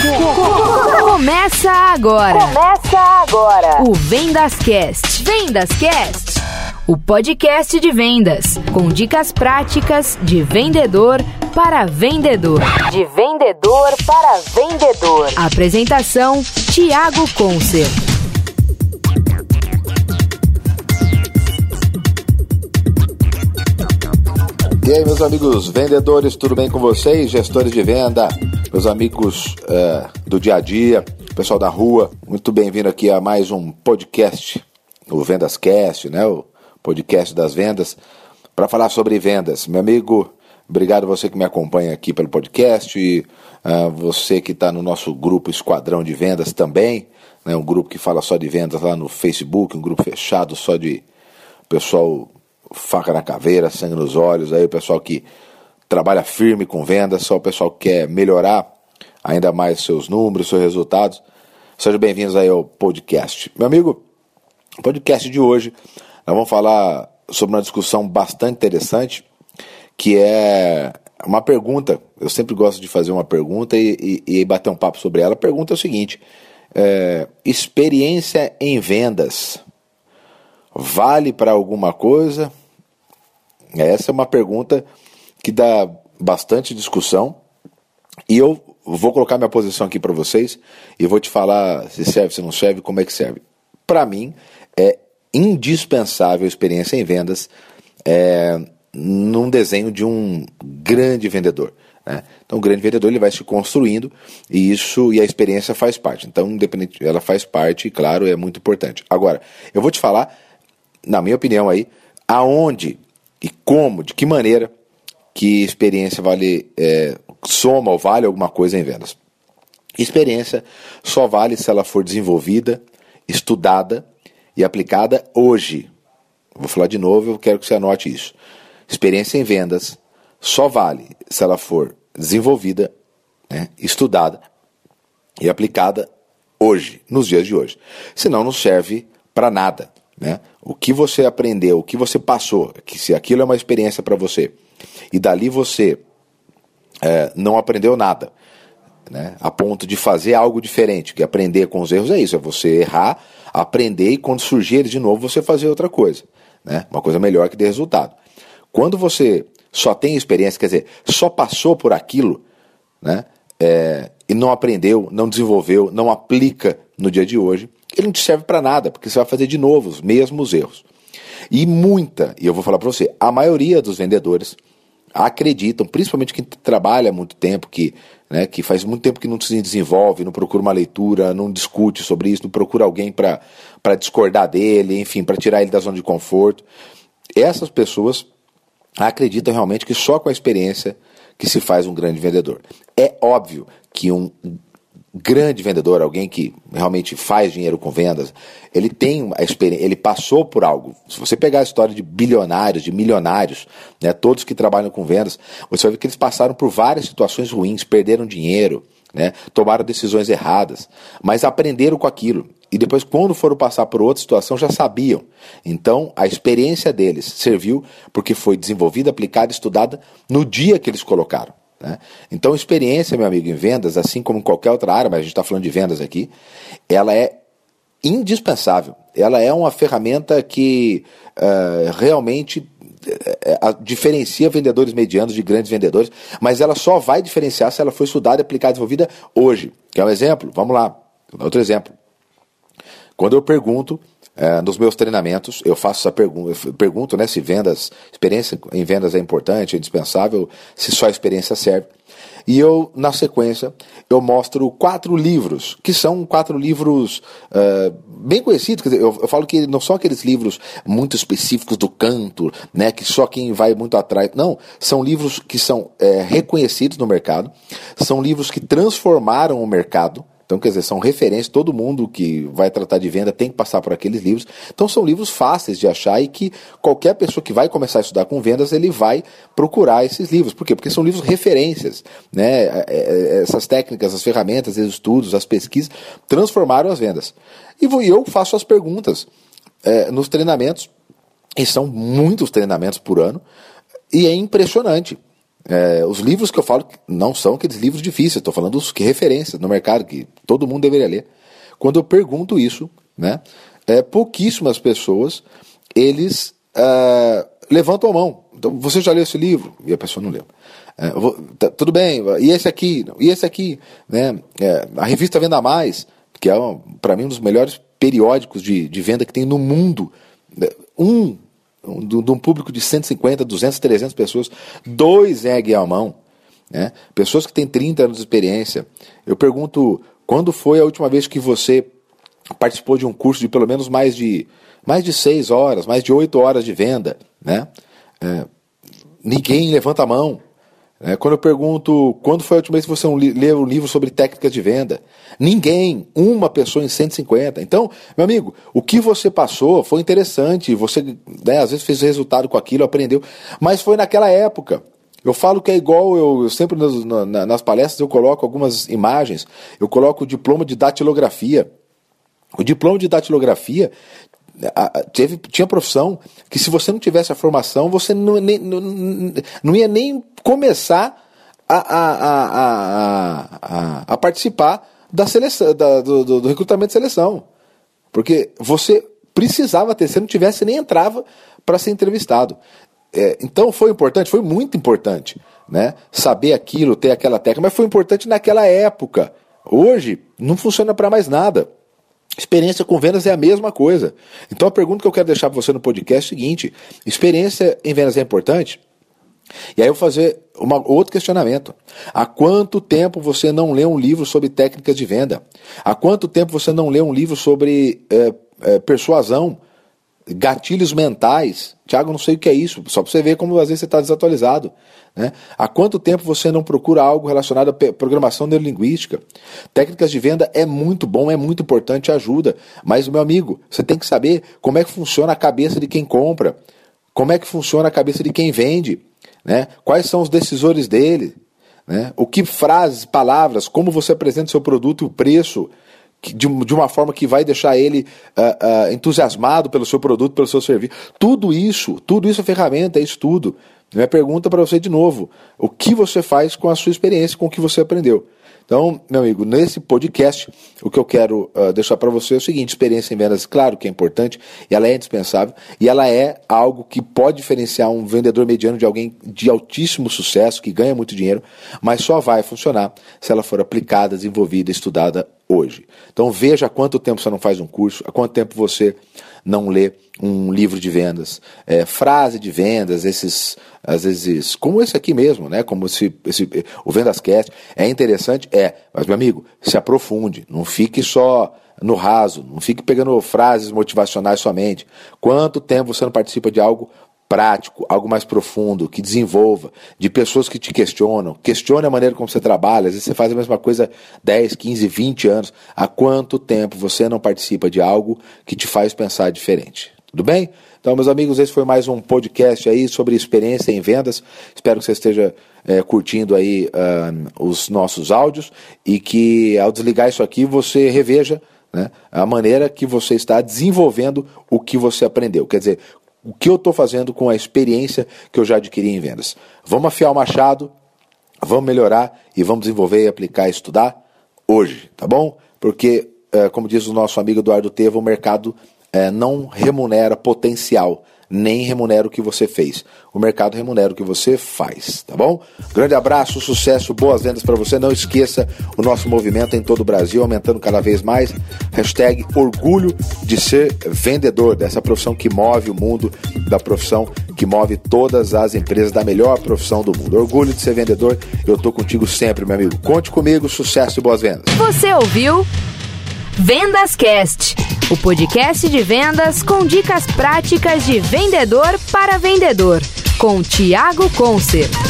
Começa agora. Começa agora. O Vendas Cast. Vendas Cast. O podcast de vendas com dicas práticas de vendedor para vendedor. De vendedor para vendedor. Apresentação: Tiago Concer. E aí, meus amigos vendedores, tudo bem com vocês? Gestores de venda, meus amigos é, do dia a dia, pessoal da rua, muito bem-vindo aqui a mais um podcast, o Vendas Cast, né? O podcast das vendas, para falar sobre vendas. Meu amigo, obrigado você que me acompanha aqui pelo podcast, e, uh, você que está no nosso grupo Esquadrão de Vendas também, né? Um grupo que fala só de vendas lá no Facebook, um grupo fechado só de pessoal faca na caveira, sangue nos olhos, aí o pessoal que trabalha firme com vendas, só o pessoal que quer melhorar ainda mais seus números, seus resultados. Sejam bem-vindos aí ao podcast. Meu amigo, o podcast de hoje nós vamos falar sobre uma discussão bastante interessante, que é uma pergunta. Eu sempre gosto de fazer uma pergunta e, e, e bater um papo sobre ela. A pergunta é o seguinte: é, experiência em vendas vale para alguma coisa? Essa é uma pergunta que dá bastante discussão e eu vou colocar minha posição aqui para vocês e vou te falar se serve, se não serve, como é que serve. Para mim, é indispensável a experiência em vendas é, num desenho de um grande vendedor. Né? Então, o grande vendedor ele vai se construindo e isso e a experiência faz parte. Então, independente, ela faz parte e, claro, é muito importante. Agora, eu vou te falar, na minha opinião aí, aonde e como, de que maneira que experiência vale é, soma ou vale alguma coisa em vendas. Experiência só vale se ela for desenvolvida, estudada e aplicada hoje. Vou falar de novo, eu quero que você anote isso. Experiência em vendas só vale se ela for desenvolvida, né, estudada e aplicada hoje, nos dias de hoje. Senão não serve para nada. Né? O que você aprendeu, o que você passou, que se aquilo é uma experiência para você, e dali você é, não aprendeu nada, né? a ponto de fazer algo diferente, que aprender com os erros é isso, é você errar, aprender e quando surgir eles de novo você fazer outra coisa, né? uma coisa melhor que dê resultado. Quando você só tem experiência, quer dizer, só passou por aquilo, né? É, e não aprendeu, não desenvolveu, não aplica no dia de hoje, ele não te serve para nada, porque você vai fazer de novo os mesmos erros. E muita, e eu vou falar para você, a maioria dos vendedores acreditam, principalmente quem trabalha há muito tempo, que, né, que faz muito tempo que não se desenvolve, não procura uma leitura, não discute sobre isso, não procura alguém para discordar dele, enfim, para tirar ele da zona de conforto. Essas pessoas acreditam realmente que só com a experiência que se faz um grande vendedor. É óbvio que um grande vendedor, alguém que realmente faz dinheiro com vendas, ele tem a experiência, ele passou por algo. Se você pegar a história de bilionários, de milionários, né, todos que trabalham com vendas, você vai ver que eles passaram por várias situações ruins, perderam dinheiro, né, tomaram decisões erradas, mas aprenderam com aquilo. E depois, quando foram passar por outra situação, já sabiam. Então, a experiência deles serviu porque foi desenvolvida, aplicada, estudada no dia que eles colocaram. Né? Então, experiência, meu amigo, em vendas, assim como em qualquer outra área, mas a gente está falando de vendas aqui, ela é indispensável. Ela é uma ferramenta que uh, realmente uh, diferencia vendedores medianos de grandes vendedores, mas ela só vai diferenciar se ela for estudada, aplicada, desenvolvida hoje. Quer um exemplo? Vamos lá. Outro exemplo. Quando eu pergunto é, nos meus treinamentos, eu faço essa pergunta, pergunto né, se vendas, experiência em vendas é importante, é indispensável, se só a experiência serve. E eu, na sequência, eu mostro quatro livros, que são quatro livros uh, bem conhecidos. Dizer, eu, eu, falo que não são aqueles livros muito específicos do canto, né, que só quem vai muito atrás. Não, são livros que são é, reconhecidos no mercado, são livros que transformaram o mercado. Então, quer dizer, são referências, todo mundo que vai tratar de venda tem que passar por aqueles livros. Então, são livros fáceis de achar e que qualquer pessoa que vai começar a estudar com vendas, ele vai procurar esses livros. Por quê? Porque são livros referências. Né? É, é, é, essas técnicas, as ferramentas, os estudos, as pesquisas transformaram as vendas. E eu faço as perguntas é, nos treinamentos, e são muitos treinamentos por ano, e é impressionante É, os livros que eu falo não são aqueles livros difíceis, estou falando dos que referências no mercado, que todo mundo deveria ler. Quando eu pergunto isso, né, é, pouquíssimas pessoas, eles é, levantam a mão. Então, você já leu esse livro? E a pessoa não leu. É, vou, tá, tudo bem, e esse aqui? E esse aqui? Né? É, a revista Venda Mais, que é, para mim, um dos melhores periódicos de, de venda que tem no mundo. Um de um público de 150, 200, 300 pessoas, dois erguem a mão. Né? Pessoas que têm 30 anos de experiência. Eu pergunto, quando foi a última vez que você participou de um curso de pelo menos mais de mais de 6 horas, mais de 8 horas de venda? Né? É, ninguém levanta a mão. É, quando eu pergunto quando foi a última vez que você leu um livro sobre técnicas de venda, ninguém, uma pessoa em 150. Então, meu amigo, o que você passou foi interessante, você né, às vezes fez resultado com aquilo, aprendeu, mas foi naquela época. Eu falo que é igual, eu, eu sempre nas, na, nas palestras eu coloco algumas imagens, eu coloco o diploma de datilografia. O diploma de datilografia teve, tinha profissão que se você não tivesse a formação, você não, nem, não, não ia nem começar a, a, a, a, participar da seleção, da, do, do, recrutamento de seleção. Porque você precisava ter, se não tivesse, nem entrava para ser entrevistado. É, então foi importante, foi muito importante, né? Saber aquilo, ter aquela técnica, mas foi importante naquela época. Hoje não funciona para mais nada. Experiência com vendas é a mesma coisa. Então a pergunta que eu quero deixar para você no podcast é o seguinte: experiência em vendas é importante? E aí eu vou fazer uma, outro questionamento. Há quanto tempo você não lê um livro sobre técnicas de venda? Há quanto tempo você não lê um livro sobre é, é, persuasão, gatilhos mentais? Tiago, não sei o que é isso, só para você ver como às vezes você está desatualizado. Né? Há quanto tempo você não procura algo relacionado à programação neurolinguística? Técnicas de venda é muito bom, é muito importante, ajuda. Mas, meu amigo, você tem que saber como é que funciona a cabeça de quem compra, como é que funciona a cabeça de quem vende, né? quais são os decisores dele, né? o que frases, palavras, como você apresenta seu produto e o preço. De, de uma forma que vai deixar ele uh, uh, entusiasmado pelo seu produto, pelo seu serviço. Tudo isso, tudo isso é ferramenta, é estudo. Minha pergunta para você de novo: o que você faz com a sua experiência, com o que você aprendeu? Então, meu amigo, nesse podcast, o que eu quero uh, deixar para você é o seguinte: experiência em vendas, claro que é importante, e ela é indispensável, e ela é algo que pode diferenciar um vendedor mediano de alguém de altíssimo sucesso, que ganha muito dinheiro, mas só vai funcionar se ela for aplicada, desenvolvida, estudada hoje. Então, veja há quanto tempo você não faz um curso, há quanto tempo você não lê um livro de vendas, é, frase de vendas, esses às vezes, como esse aqui mesmo, né? Como esse, esse o Vendascast é interessante, é, mas meu amigo, se aprofunde, não fique só no raso, não fique pegando frases motivacionais somente. Quanto tempo você não participa de algo prático, algo mais profundo, que desenvolva, de pessoas que te questionam, questione a maneira como você trabalha, às vezes você faz a mesma coisa 10, 15, 20 anos. Há quanto tempo você não participa de algo que te faz pensar diferente? Tudo bem? Então, meus amigos, esse foi mais um podcast aí sobre experiência em vendas. Espero que você esteja é, curtindo aí uh, os nossos áudios e que ao desligar isso aqui você reveja né, a maneira que você está desenvolvendo o que você aprendeu. Quer dizer, o que eu estou fazendo com a experiência que eu já adquiri em vendas. Vamos afiar o machado, vamos melhorar e vamos desenvolver e aplicar e estudar hoje, tá bom? Porque, uh, como diz o nosso amigo Eduardo Teva, o mercado é, não remunera potencial, nem remunera o que você fez. O mercado remunera o que você faz, tá bom? Grande abraço, sucesso, boas vendas para você. Não esqueça o nosso movimento em todo o Brasil, aumentando cada vez mais. Hashtag orgulho de ser vendedor, dessa profissão que move o mundo, da profissão que move todas as empresas, da melhor profissão do mundo. Orgulho de ser vendedor, eu tô contigo sempre, meu amigo. Conte comigo, sucesso e boas vendas. Você ouviu? Vendas Cast, o podcast de vendas com dicas práticas de vendedor para vendedor, com Tiago Concer.